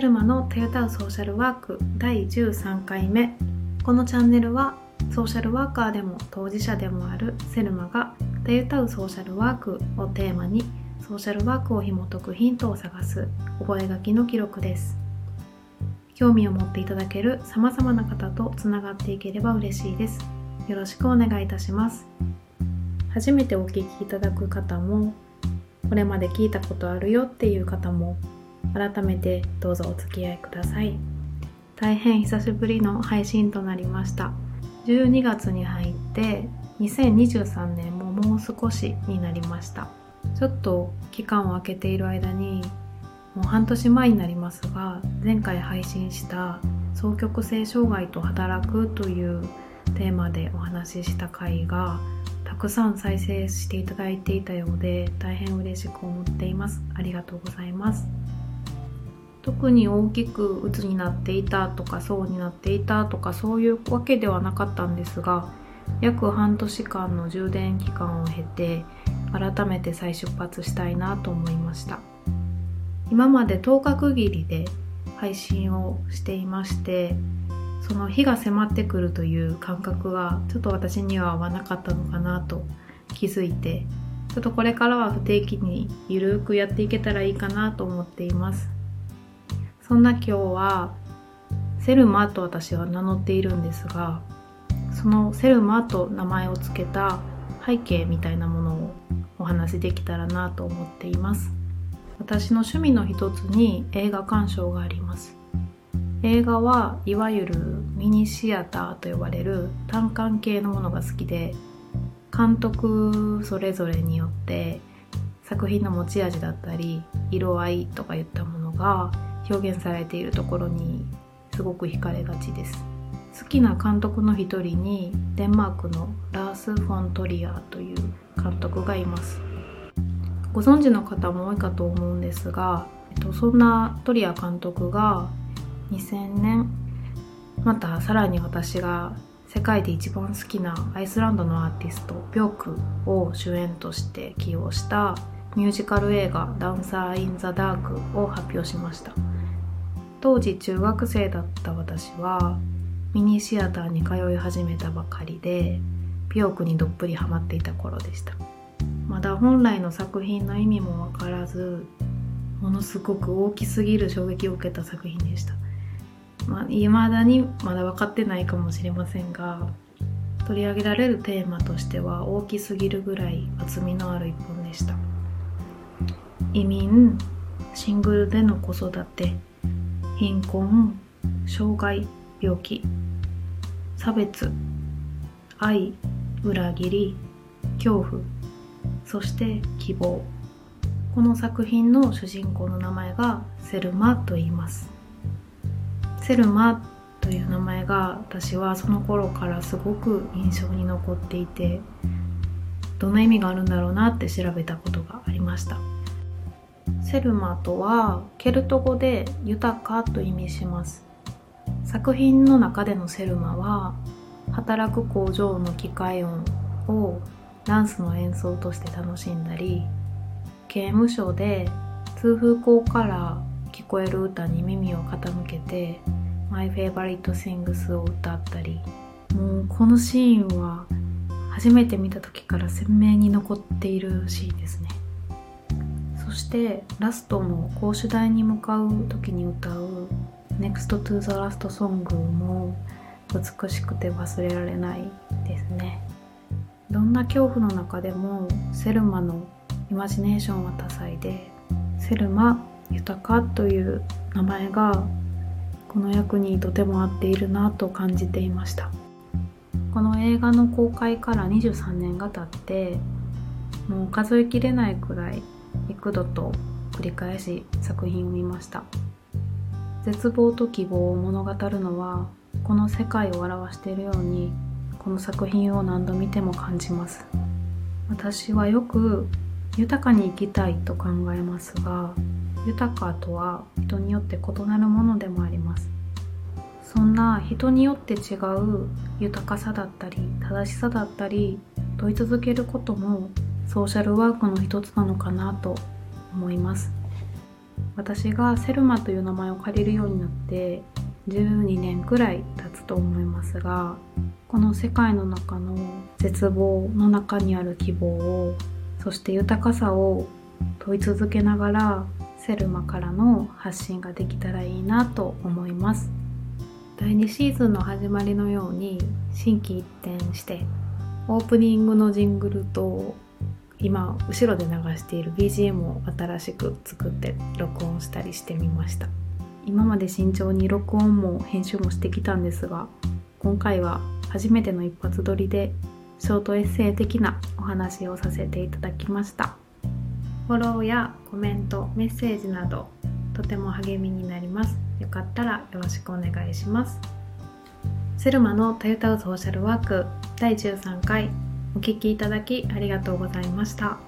セルマのトヨタウソーシャルワーク第13回目。このチャンネルはソーシャルワーカーでも当事者でもあるセルマがトヨタウソーシャルワークをテーマにソーシャルワークを紐解くヒントを探す覚書の記録です。興味を持っていただける様々な方とつながっていければ嬉しいです。よろしくお願いいたします。初めてお聞きいただく方もこれまで聞いたことあるよっていう方も改めてどうぞお付き合いください。大変久しぶりの配信となりました。12月に入って2023年ももう少しになりました。ちょっと期間を空けている間にもう半年前になりますが前回配信した双極性障害と働くというテーマでお話しした回がたくさん再生していただいていたようで大変嬉しく思っています。ありがとうございます。特に大きく鬱になっていたとかそうになっていたとかそういうわけではなかったんですが約半年間の充電期間を経て改めて再出発したいなと思いました。今まで10日区切りで配信をしていましてその日が迫ってくるという感覚がちょっと私には合わなかったのかなと気づいてちょっとこれからは不定期にゆるくやっていけたらいいかなと思っています。そんな今日はセルマと私は名乗っているんですがそのセルマと名前を付けた背景みたいなものをお話しできたらなと思っています。私の趣味の一つに映画鑑賞があります。映画はいわゆるミニシアターと呼ばれる単館系のものが好きで監督それぞれによって作品の持ち味だったり色合いとかいったものが表現されているところにすごく惹かれがちです。好きな監督の一人にデンマークのラース・フォントリアという監督がいます。ご存知の方も多いかと思うんですが、えっと、そんなトリア監督が2000年またさらに私が世界で一番好きなアイスランドのアーティストビョークを主演として起用したミュージカル映画「ダンサー・イン・ザ・ダーク」を発表しました。当時中学生だった私はミニシアターに通い始めたばかりでピョークにどっぷりハマっていた頃でした。まだ本来の作品の意味もわからずものすごく大きすぎる衝撃を受けた作品でした。まあ、未だにまだ分かってないかもしれませんが取り上げられるテーマとしては大きすぎるぐらい厚みのある一本でした。移民シングルでの子育て貧困障害病気差別愛裏切り恐怖そして希望。この作品の主人公の名前がセルマと言います。セルマという名前が私はその頃からすごく印象に残っていてどんな意味があるんだろうなって調べたことがありました。セルマとはケルト語で豊かと意味します。作品の中でのセルマは働く工場の機械音をダンスの演奏として楽しんだり刑務所で通風口から聞こえる歌に耳を傾けて My Favorite Things を歌ったり。もうこのシーンは初めて見た時から鮮明に残っているシーンですね。そしてラストの講師台に向かう時に歌う Next to the Last Song も美しくて忘れられないですね。どんな恐怖の中でもセルマのイマジネーションは多彩でセルマ豊かという名前がこの役にとても合っているなと感じていました。この映画の公開から23年が経ってもう数えきれないくらい幾度と繰り返し作品を見ました。絶望と希望を物語るのはこの世界を表しているようにこの作品を何度見ても感じます。私はよく豊かに生きたいと考えますが豊かとは人によって異なるものでもあります。そんな人によって違う豊かさだったり正しさだったり問い続けることもソーシャルワークの一つなのかなと思います。私がセルマという名前を借りるようになって12年くらい経つと思いますがこの世界の中の絶望の中にある希望をそして豊かさを問い続けながらセルマからの発信ができたらいいなと思います。第2シーズンの始まりのように心機一転してオープニングのジングルと今後ろで流している BGM を新しく作って録音したりしてみました。今まで慎重に録音も編集もしてきたんですが今回は初めての一発撮りでショートエッセイ的なお話をさせていただきました。フォローやコメントメッセージなどとても励みになります。よかったらよろしくお願いします。セルマのたゆたうソーシャルワーク第13回お聞きいただきありがとうございました。